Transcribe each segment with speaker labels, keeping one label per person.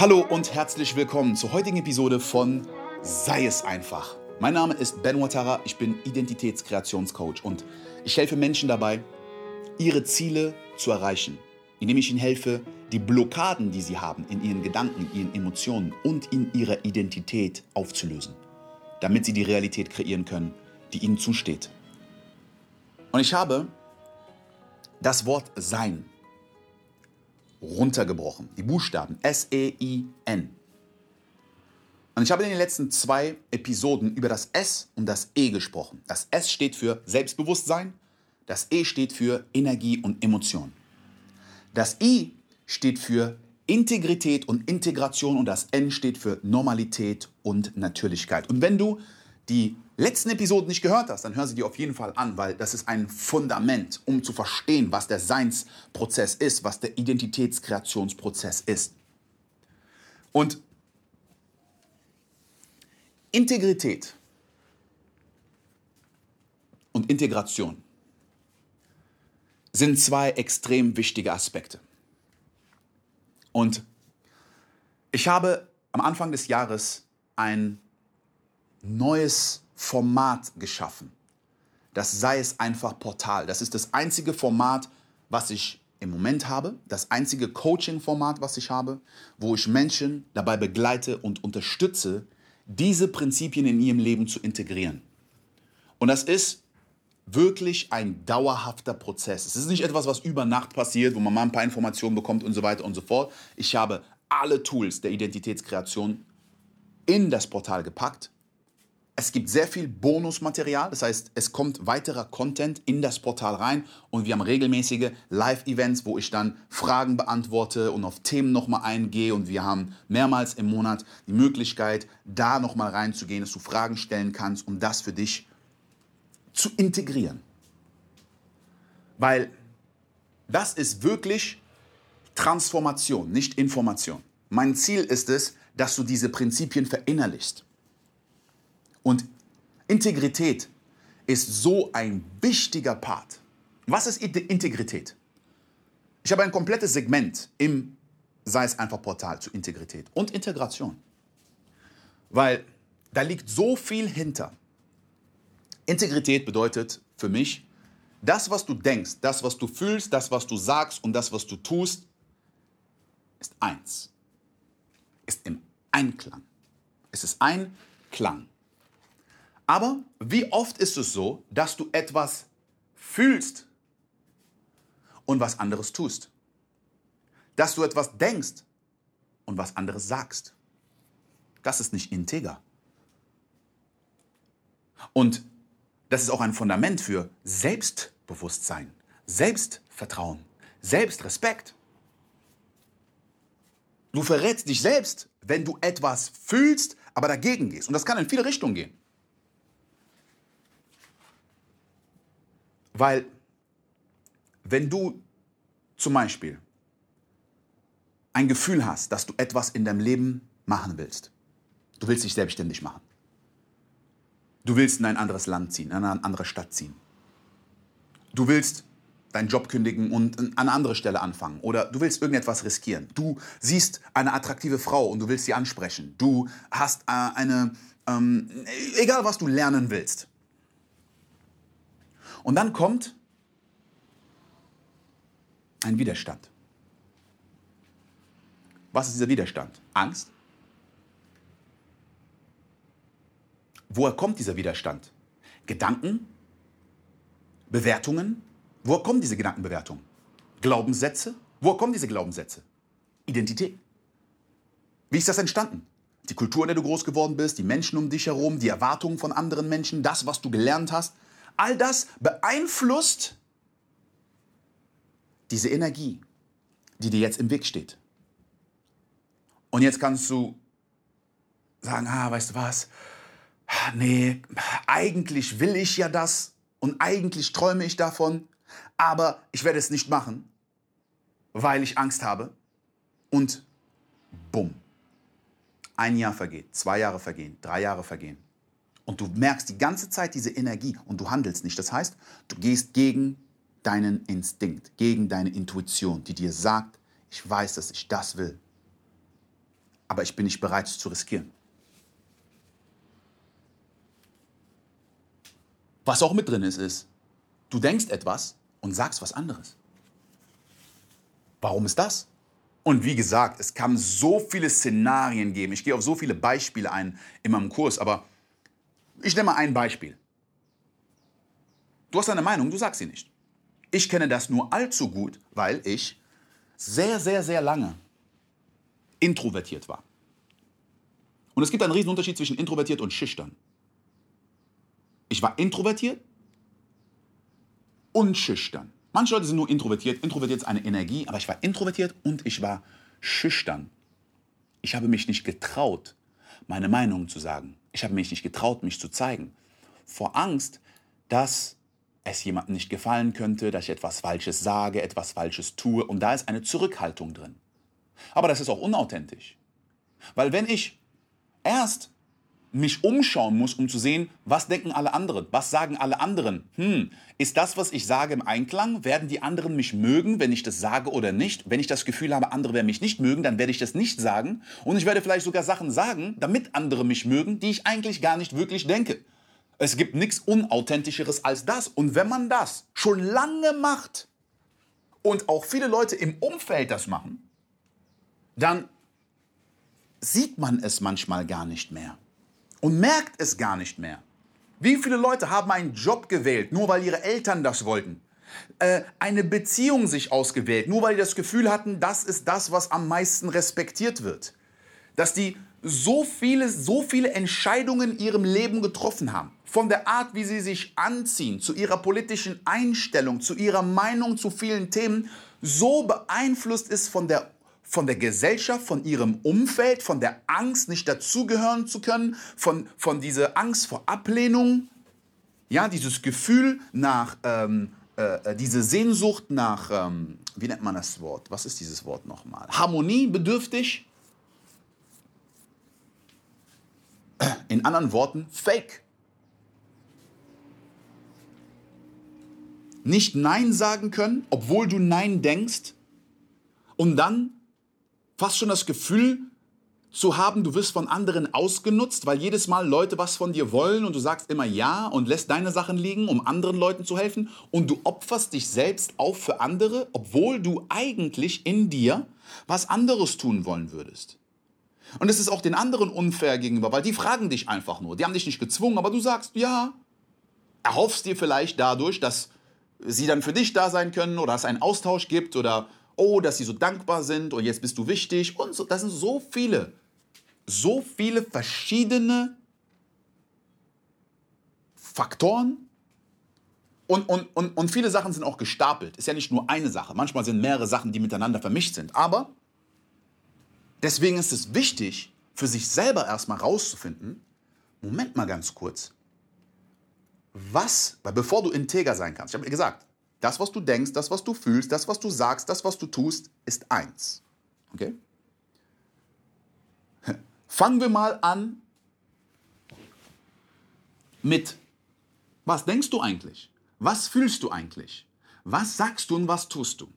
Speaker 1: Hallo und herzlich willkommen zur heutigen Episode von Sei es einfach. Mein Name ist Ben Watara, ich bin Identitätskreationscoach und ich helfe Menschen dabei, ihre Ziele zu erreichen, indem ich ihnen helfe, die Blockaden, die sie haben in ihren Gedanken, ihren Emotionen und in ihrer Identität aufzulösen, damit sie die Realität kreieren können, die ihnen zusteht. Und ich habe das Wort Sein runtergebrochen. Die Buchstaben S-E-I-N. Und ich habe in den letzten zwei Episoden über das S und das E gesprochen. Das S steht für Selbstbewusstsein, das E steht für Energie und Emotion. Das I steht für Integrität und Integration und das N steht für Normalität und Natürlichkeit. Und wenn du die letzten Episoden nicht gehört hast, dann hör sie dir auf jeden Fall an, weil das ist ein Fundament, um zu verstehen, was der Seinsprozess ist, was der Identitätskreationsprozess ist. Und Integrität und Integration sind zwei extrem wichtige Aspekte. Und ich habe am Anfang des Jahres ein neues Format geschaffen. Das sei es einfach Portal. Das ist das einzige Format, was ich im Moment habe, das einzige Coaching-Format, was ich habe, wo ich Menschen dabei begleite und unterstütze, diese Prinzipien in ihrem Leben zu integrieren. Und das ist wirklich ein dauerhafter Prozess. Es ist nicht etwas, was über Nacht passiert, wo man mal ein paar Informationen bekommt und so weiter und so fort. Ich habe alle Tools der Identitätskreation in das Portal gepackt es gibt sehr viel Bonusmaterial, das heißt, es kommt weiterer Content in das Portal rein und wir haben regelmäßige Live-Events, wo ich dann Fragen beantworte und auf Themen nochmal eingehe und wir haben mehrmals im Monat die Möglichkeit, da nochmal reinzugehen, dass du Fragen stellen kannst, um das für dich zu integrieren. Weil das ist wirklich Transformation, nicht Information. Mein Ziel ist es, dass du diese Prinzipien verinnerlichst. Und Integrität ist so ein wichtiger Part. Was ist Integrität? Ich habe ein komplettes Segment im sei es einfach Portal zu Integrität und Integration. Weil da liegt so viel hinter. Integrität bedeutet für mich, das, was du denkst, das, was du fühlst, das, was du sagst und das, was du tust, ist eins. Ist im Einklang. Es ist ein Klang. Aber wie oft ist es so, dass du etwas fühlst und was anderes tust? Dass du etwas denkst und was anderes sagst? Das ist nicht integer. Und das ist auch ein Fundament für Selbstbewusstsein, Selbstvertrauen, Selbstrespekt. Du verrätst dich selbst, wenn du etwas fühlst, aber dagegen gehst. Und das kann in viele Richtungen gehen. Weil wenn du zum Beispiel ein Gefühl hast, dass du etwas in deinem Leben machen willst, du willst dich selbstständig machen, du willst in ein anderes Land ziehen, in eine andere Stadt ziehen, du willst deinen Job kündigen und an eine andere Stelle anfangen oder du willst irgendetwas riskieren. Du siehst eine attraktive Frau und du willst sie ansprechen. Du hast äh, eine, ähm, egal was du lernen willst. Und dann kommt ein Widerstand. Was ist dieser Widerstand? Angst? Woher kommt dieser Widerstand? Gedanken? Bewertungen? Woher kommen diese Gedankenbewertungen? Glaubenssätze? Woher kommen diese Glaubenssätze? Identität. Wie ist das entstanden? Die Kultur, in der du groß geworden bist, die Menschen um dich herum, die Erwartungen von anderen Menschen, das, was du gelernt hast, all das beeinflusst diese Energie, die dir jetzt im Weg steht. Und jetzt kannst du sagen, ah, weißt du was? Nee, eigentlich will ich ja das und eigentlich träume ich davon, aber ich werde es nicht machen, weil ich Angst habe. Und bumm. Ein Jahr vergeht, zwei Jahre vergehen, drei Jahre vergehen. Und du merkst die ganze Zeit diese Energie und du handelst nicht. Das heißt, du gehst gegen deinen Instinkt, gegen deine Intuition, die dir sagt, ich weiß, dass ich das will. aber ich bin nicht bereit, es zu riskieren. Was auch mit drin ist, ist, du denkst etwas und sagst was anderes. Warum ist das? Und wie gesagt, es kann so viele Szenarien geben. Ich gehe auf so viele Beispiele ein in meinem Kurs, aber ich nehme mal ein Beispiel. Du hast eine Meinung, du sagst sie nicht. Ich kenne das nur allzu gut, weil ich sehr, sehr, sehr lange introvertiert war. Und es gibt einen riesen Unterschied zwischen introvertiert und schüchtern. Ich war introvertiert und schüchtern. Manche Leute sind nur introvertiert. Introvertiert ist eine Energie, aber ich war introvertiert und ich war schüchtern. Ich habe mich nicht getraut, meine Meinung zu sagen. Ich habe mich nicht getraut, mich zu zeigen. Vor Angst, dass es jemandem nicht gefallen könnte, dass ich etwas Falsches sage, etwas Falsches tue. Und da ist eine Zurückhaltung drin. Aber das ist auch unauthentisch. Weil wenn ich erst mich umschauen muss, um zu sehen, was denken alle anderen, was sagen alle anderen. Hm, ist das, was ich sage, im Einklang? Werden die anderen mich mögen, wenn ich das sage oder nicht? Wenn ich das Gefühl habe, andere werden mich nicht mögen, dann werde ich das nicht sagen. Und ich werde vielleicht sogar Sachen sagen, damit andere mich mögen, die ich eigentlich gar nicht wirklich denke. Es gibt nichts Unauthentischeres als das. Und wenn man das schon lange macht und auch viele Leute im Umfeld das machen, dann sieht man es manchmal gar nicht mehr und merkt es gar nicht mehr. Wie viele Leute haben einen Job gewählt, nur weil ihre Eltern das wollten? Äh, eine Beziehung sich ausgewählt, nur weil die das Gefühl hatten, das ist das, was am meisten respektiert wird. Dass die so viele, so viele Entscheidungen in ihrem Leben getroffen haben. Von der Art, wie sie sich anziehen, zu ihrer politischen Einstellung, zu ihrer Meinung zu vielen Themen, so beeinflusst ist von der von der Gesellschaft, von ihrem Umfeld, von der Angst, nicht dazugehören zu können, von, von dieser Angst vor Ablehnung, ja, dieses Gefühl nach, ähm, äh, diese Sehnsucht nach, ähm, wie nennt man das Wort? Was ist dieses Wort nochmal? Harmonie, bedürftig. In anderen Worten, Fake. Nicht Nein sagen können, obwohl du Nein denkst. Und dann fast schon das Gefühl zu haben, du wirst von anderen ausgenutzt, weil jedes Mal Leute was von dir wollen und du sagst immer ja und lässt deine Sachen liegen, um anderen Leuten zu helfen und du opferst dich selbst auf für andere, obwohl du eigentlich in dir was anderes tun wollen würdest. Und es ist auch den anderen unfair gegenüber, weil die fragen dich einfach nur. Die haben dich nicht gezwungen, aber du sagst ja. Erhoffst dir vielleicht dadurch, dass sie dann für dich da sein können oder es einen Austausch gibt oder oh, dass sie so dankbar sind und jetzt bist du wichtig und so. Das sind so viele, so viele verschiedene Faktoren. Und, und, und, und viele Sachen sind auch gestapelt. Ist ja nicht nur eine Sache. Manchmal sind mehrere Sachen, die miteinander vermischt sind. Aber deswegen ist es wichtig, für sich selber erstmal rauszufinden, Moment mal ganz kurz, was, weil bevor du integer sein kannst, ich habe gesagt, das, was du denkst, das, was du fühlst, das, was du sagst, das, was du tust, ist eins. Okay? Fangen wir mal an mit, was denkst du eigentlich? Was fühlst du eigentlich? Was sagst du und was tust du?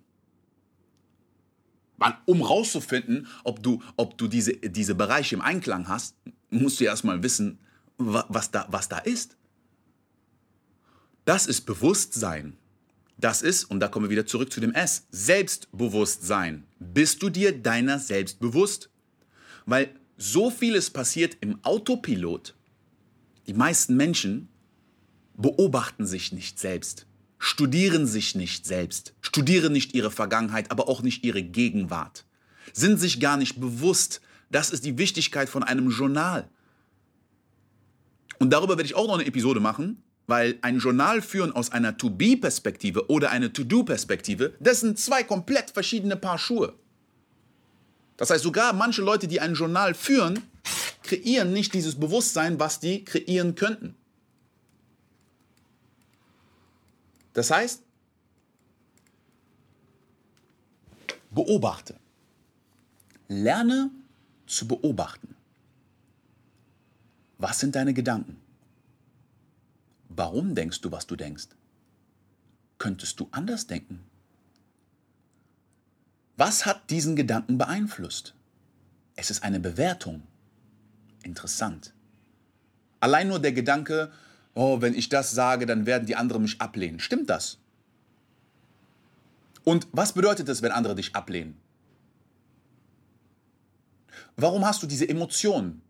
Speaker 1: Um rauszufinden, ob du, ob du diese, diese Bereiche im Einklang hast, musst du erstmal wissen, was da, was da ist. Das ist Bewusstsein. Das ist, und da kommen wir wieder zurück zu dem S, Selbstbewusstsein. Bist du dir deiner selbst bewusst? Weil so vieles passiert im Autopilot. Die meisten Menschen beobachten sich nicht selbst, studieren sich nicht selbst, studieren nicht ihre Vergangenheit, aber auch nicht ihre Gegenwart, sind sich gar nicht bewusst. Das ist die Wichtigkeit von einem Journal. Und darüber werde ich auch noch eine Episode machen, weil ein Journal führen aus einer To-Be-Perspektive oder eine To-Do-Perspektive, das sind zwei komplett verschiedene Paar Schuhe. Das heißt, sogar manche Leute, die ein Journal führen, kreieren nicht dieses Bewusstsein, was die kreieren könnten. Das heißt, beobachte. Lerne zu beobachten. Was sind deine Gedanken? Warum denkst du, was du denkst? Könntest du anders denken? Was hat diesen Gedanken beeinflusst? Es ist eine Bewertung. Interessant. Allein nur der Gedanke, oh, wenn ich das sage, dann werden die anderen mich ablehnen. Stimmt das? Und was bedeutet es, wenn andere dich ablehnen? Warum hast du diese Emotionen?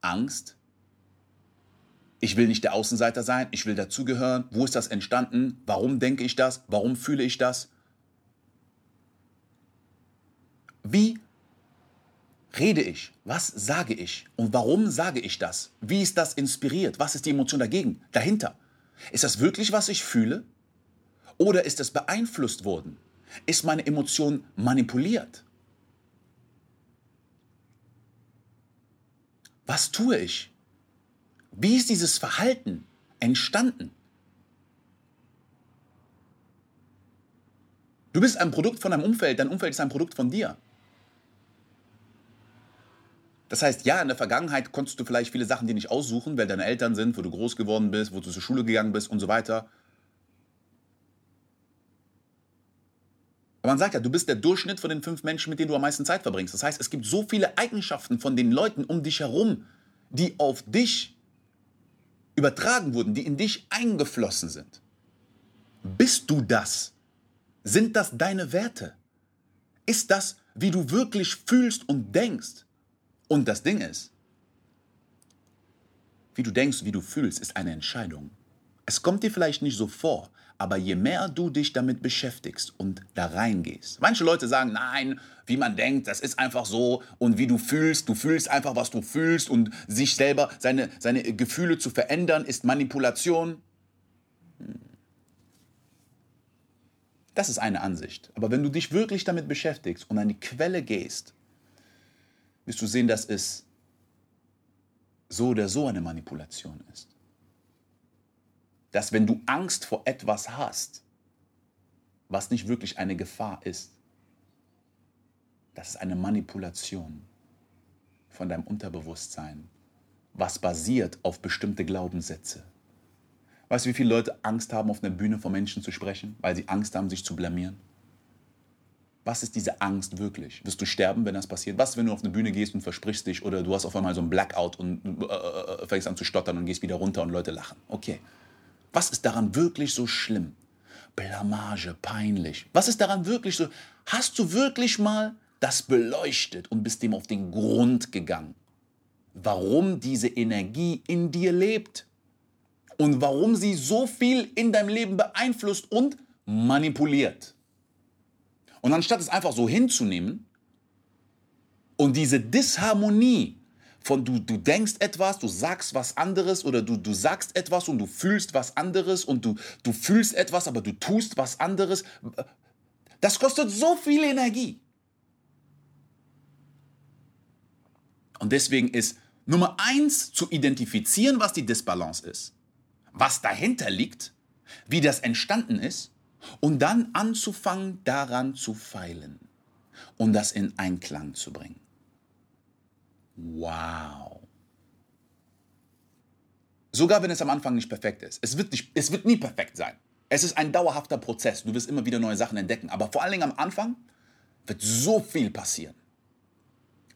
Speaker 1: Angst? Ich will nicht der Außenseiter sein, ich will dazugehören. Wo ist das entstanden? Warum denke ich das? Warum fühle ich das? Wie rede ich? Was sage ich? Und warum sage ich das? Wie ist das inspiriert? Was ist die Emotion dagegen, dahinter? Ist das wirklich, was ich fühle? Oder ist es beeinflusst worden? Ist meine Emotion manipuliert? Was tue ich? Wie ist dieses Verhalten entstanden? Du bist ein Produkt von deinem Umfeld, dein Umfeld ist ein Produkt von dir. Das heißt, ja, in der Vergangenheit konntest du vielleicht viele Sachen dir nicht aussuchen, weil deine Eltern sind, wo du groß geworden bist, wo du zur Schule gegangen bist und so weiter. Aber man sagt ja, du bist der Durchschnitt von den fünf Menschen, mit denen du am meisten Zeit verbringst. Das heißt, es gibt so viele Eigenschaften von den Leuten um dich herum, die auf dich übertragen wurden, die in dich eingeflossen sind. Bist du das? Sind das deine Werte? Ist das, wie du wirklich fühlst und denkst? Und das Ding ist, wie du denkst, wie du fühlst, ist eine Entscheidung. Es kommt dir vielleicht nicht so vor, aber je mehr du dich damit beschäftigst und da reingehst. Manche Leute sagen, nein, wie man denkt, das ist einfach so und wie du fühlst, du fühlst einfach, was du fühlst und sich selber, seine, seine Gefühle zu verändern, ist Manipulation. Hm. Das ist eine Ansicht. Aber wenn du dich wirklich damit beschäftigst und an die Quelle gehst, wirst du sehen, dass es so oder so eine Manipulation ist. Dass wenn du Angst vor etwas hast, was nicht wirklich eine Gefahr ist, das ist eine Manipulation von deinem Unterbewusstsein, was basiert auf bestimmte Glaubenssätze. Weißt du, wie viele Leute Angst haben, auf einer Bühne vor Menschen zu sprechen, weil sie Angst haben, sich zu blamieren? Was ist diese Angst wirklich? Wirst du sterben, wenn das passiert? Was, wenn du auf eine Bühne gehst und versprichst dich oder du hast auf einmal so ein Blackout und äh, äh, fängst an zu stottern und gehst wieder runter und Leute lachen? Okay. Was ist daran wirklich so schlimm? Blamage, peinlich. Was ist daran wirklich so? Hast du wirklich mal das beleuchtet und bist dem auf den Grund gegangen? Warum diese Energie in dir lebt? Und warum sie so viel in deinem Leben beeinflusst und manipuliert? Und anstatt es einfach so hinzunehmen und diese Disharmonie von du, du denkst etwas, du sagst was anderes oder du, du sagst etwas und du fühlst was anderes und du, du fühlst etwas, aber du tust was anderes, das kostet so viel Energie. Und deswegen ist Nummer eins zu identifizieren, was die Disbalance ist, was dahinter liegt, wie das entstanden ist und dann anzufangen, daran zu feilen und das in Einklang zu bringen. Wow. Sogar wenn es am Anfang nicht perfekt ist. Es wird, nicht, es wird nie perfekt sein. Es ist ein dauerhafter Prozess. Du wirst immer wieder neue Sachen entdecken. Aber vor allen Dingen am Anfang wird so viel passieren.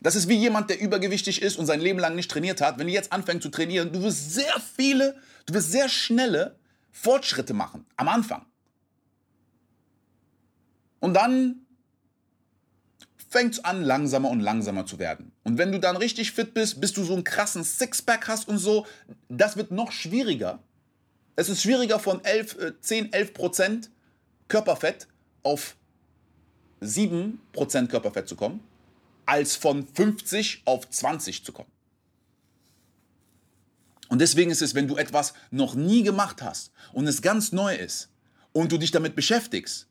Speaker 1: Das ist wie jemand, der übergewichtig ist und sein Leben lang nicht trainiert hat. Wenn du jetzt anfängst zu trainieren, du wirst sehr viele, du wirst sehr schnelle Fortschritte machen am Anfang. Und dann fängt es an, langsamer und langsamer zu werden. Und wenn du dann richtig fit bist, bis du so einen krassen Sixpack hast und so, das wird noch schwieriger. Es ist schwieriger von 11, 10, 11 Prozent Körperfett auf 7 Prozent Körperfett zu kommen, als von 50 auf 20 zu kommen. Und deswegen ist es, wenn du etwas noch nie gemacht hast und es ganz neu ist und du dich damit beschäftigst,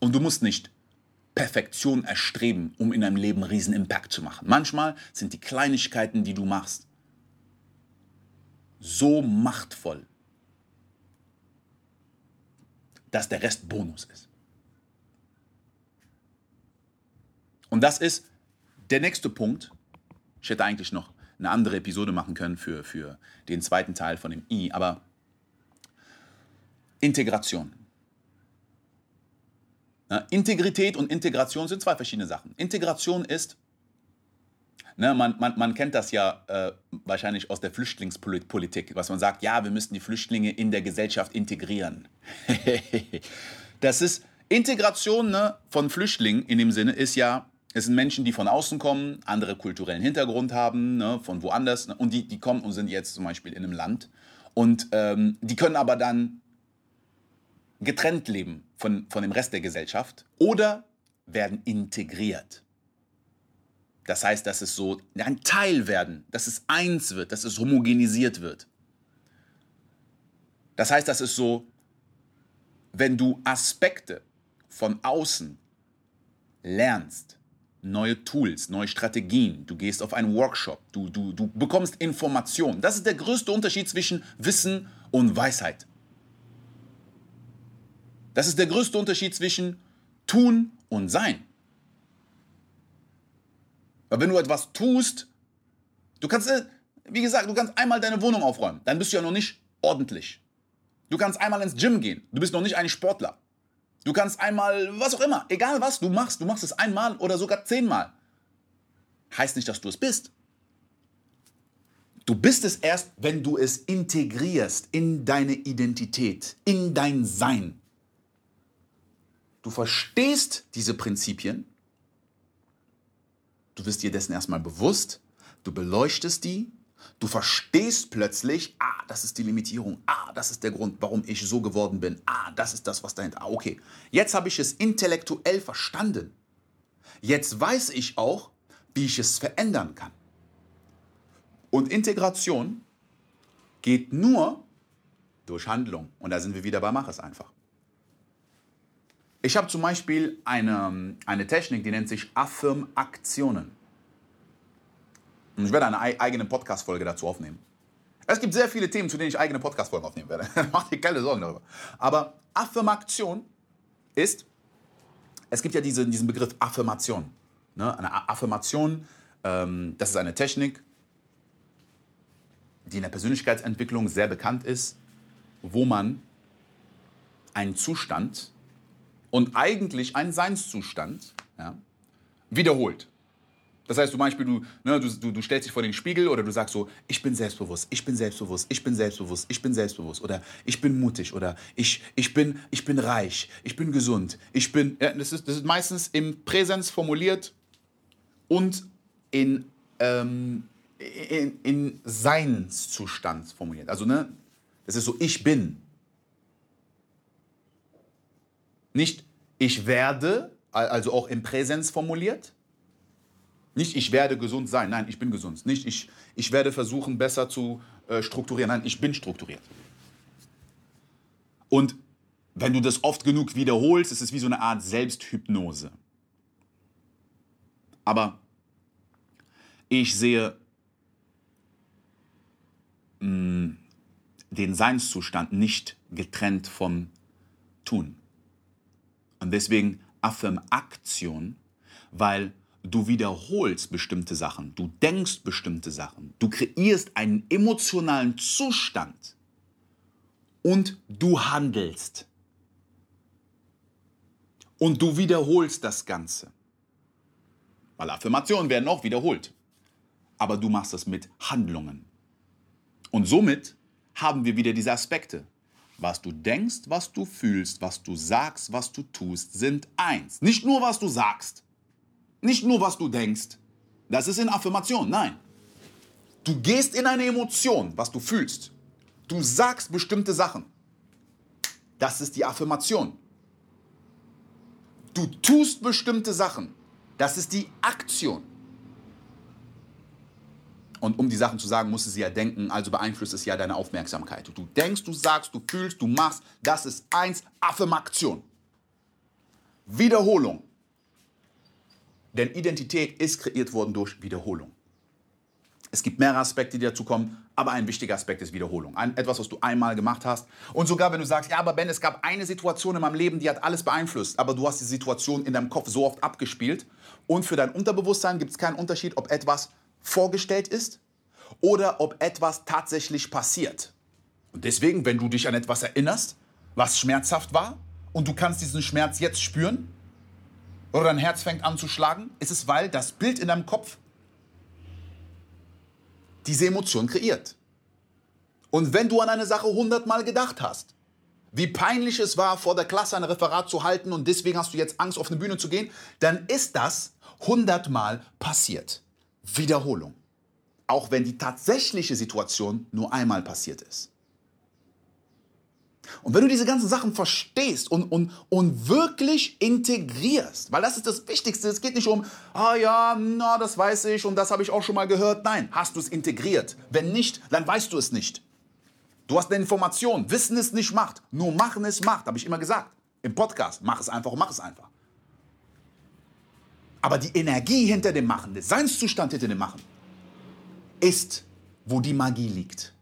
Speaker 1: Und du musst nicht Perfektion erstreben, um in deinem Leben einen riesen Impact zu machen. Manchmal sind die Kleinigkeiten, die du machst, so machtvoll, dass der Rest Bonus ist. Und das ist der nächste Punkt. Ich hätte eigentlich noch eine andere Episode machen können für, für den zweiten Teil von dem I, aber Integration. Ja, Integrität und Integration sind zwei verschiedene Sachen. Integration ist, ne, man, man, man kennt das ja äh, wahrscheinlich aus der Flüchtlingspolitik, was man sagt, ja, wir müssen die Flüchtlinge in der Gesellschaft integrieren. das ist Integration ne, von Flüchtlingen in dem Sinne ist ja, es sind Menschen, die von außen kommen, andere kulturellen Hintergrund haben, ne, von woanders, ne, und die, die kommen und sind jetzt zum Beispiel in einem Land. Und ähm, die können aber dann getrennt leben von, von dem Rest der Gesellschaft oder werden integriert. Das heißt, dass es so ein Teil werden, dass es eins wird, dass es homogenisiert wird. Das heißt, dass es so, wenn du Aspekte von außen lernst, neue Tools, neue Strategien, du gehst auf einen Workshop, du, du, du bekommst Informationen. Das ist der größte Unterschied zwischen Wissen und Weisheit. Das ist der größte Unterschied zwischen tun und sein. Weil wenn du etwas tust, du kannst, äh, wie gesagt, du kannst einmal deine Wohnung aufräumen, dann bist du ja noch nicht ordentlich. Du kannst einmal ins Gym gehen, du bist noch nicht ein Sportler. Du kannst einmal, was auch immer, egal was du machst, du machst es einmal oder sogar zehnmal. Heißt nicht, dass du es bist. Du bist es erst, wenn du es integrierst in deine Identität, in dein Sein. Du verstehst diese Prinzipien, du wirst dir dessen erstmal bewusst, du beleuchtest die, du verstehst plötzlich, ah, das ist die Limitierung, ah, das ist der Grund, warum ich so geworden bin, ah, das ist das, was dahinter, ah, okay. Jetzt habe ich es intellektuell verstanden. Jetzt weiß ich auch, wie ich es verändern kann. Und Integration geht nur durch Handlung. Und da sind wir wieder bei Mach es einfach. Ich habe zum Beispiel eine, eine Technik, die nennt sich Affirmaktionen. Und ich werde eine eigene Podcast-Folge dazu aufnehmen. Es gibt sehr viele Themen, zu denen ich eigene Podcast-Folgen aufnehmen werde. Mach dir keine Sorgen darüber. Aber Affirmation ist, es gibt ja diese, diesen Begriff Affirmation. Ne? Eine Affirmation, ähm, das ist eine Technik, die in der Persönlichkeitsentwicklung sehr bekannt ist, wo man einen Zustand und eigentlich einen Seinszustand ja, wiederholt. Das heißt, zum Beispiel, du, ne, du, du, stellst dich vor den Spiegel oder du sagst so, ich bin selbstbewusst, ich bin selbstbewusst, ich bin selbstbewusst, ich bin selbstbewusst oder ich bin mutig oder ich, ich, bin, ich bin reich, ich bin gesund, ich bin, ja, das, ist, das ist meistens im Präsens formuliert und in, ähm, in, in Seinszustand formuliert. Also, ne, das ist so, ich bin. Nicht ich werde, also auch im Präsens formuliert. Nicht ich werde gesund sein, nein, ich bin gesund. Nicht ich, ich werde versuchen, besser zu äh, strukturieren, nein, ich bin strukturiert. Und wenn du das oft genug wiederholst, ist es wie so eine Art Selbsthypnose. Aber ich sehe mh, mm, den Seinszustand nicht getrennt vom Tun. Und deswegen Affirmaktion, weil du wiederholst bestimmte Sachen, du denkst bestimmte Sachen, du kreierst einen emotionalen Zustand und du handelst. Und du wiederholst das Ganze. Weil Affirmationen werden auch wiederholt. Aber du machst das mit Handlungen. Und somit haben wir wieder diese Aspekte. Was du denkst, was du fühlst, was du sagst, was du tust, sind eins. Nicht nur, was du sagst. Nicht nur, was du denkst. Das ist in Affirmation. Nein. Du gehst in eine Emotion, was du fühlst. Du sagst bestimmte Sachen. Das ist die Affirmation. Du tust bestimmte Sachen. Das ist die Aktion. Und um die Sachen zu sagen, musst du sie ja denken, also beeinflusst es ja deine Aufmerksamkeit. Du denkst, du sagst, du fühlst, du machst. Das ist eins, Affirmation. Wiederholung. Denn Identität ist kreiert worden durch Wiederholung. Es gibt mehrere Aspekte, die dazu kommen, aber ein wichtiger Aspekt ist Wiederholung. Ein, etwas, was du einmal gemacht hast. Und sogar wenn du sagst, ja, aber Ben, es gab eine Situation in meinem Leben, die hat alles beeinflusst, aber du hast die Situation in deinem Kopf so oft abgespielt und für dein Unterbewusstsein gibt es keinen Unterschied, ob etwas vorgestellt ist oder ob etwas tatsächlich passiert. Und deswegen, wenn du dich an etwas erinnerst, was schmerzhaft war und du kannst diesen Schmerz jetzt spüren oder dein Herz fängt an zu schlagen, ist es, weil das Bild in deinem Kopf diese Emotion kreiert. Und wenn du an eine Sache hundertmal gedacht hast, wie peinlich es war, vor der Klasse ein Referat zu halten und deswegen hast du jetzt Angst, auf eine Bühne zu gehen, dann ist das hundertmal passiert. Wiederholung. Auch wenn die tatsächliche Situation nur einmal passiert ist. Und wenn du diese ganzen Sachen verstehst und, und, und wirklich integrierst, weil das ist das Wichtigste, es geht nicht um, ah ja, na, das weiß ich und das habe ich auch schon mal gehört. Nein, hast du es integriert? Wenn nicht, dann weißt du es nicht. Du hast eine Information. Wissen ist nicht Macht. Nur machen ist Macht, habe ich immer gesagt. Im Podcast. Mach es einfach mach es einfach. Aber die Energie hinter dem Machen, der Seinszustand hinter dem Machen, ist, wo die Magie liegt.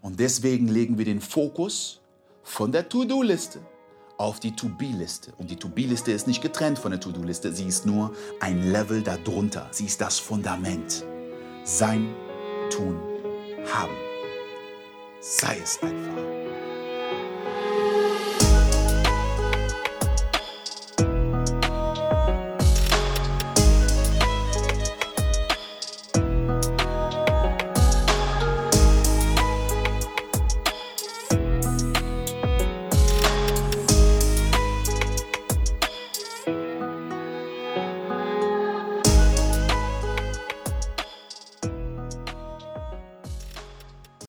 Speaker 1: Und deswegen legen wir den Fokus von der To-Do-Liste auf die To-Be-Liste. Und die To-Be-Liste ist nicht getrennt von der To-Do-Liste, sie ist nur ein Level darunter. Sie ist das Fundament. Sein, tun, haben. Sei es einfach.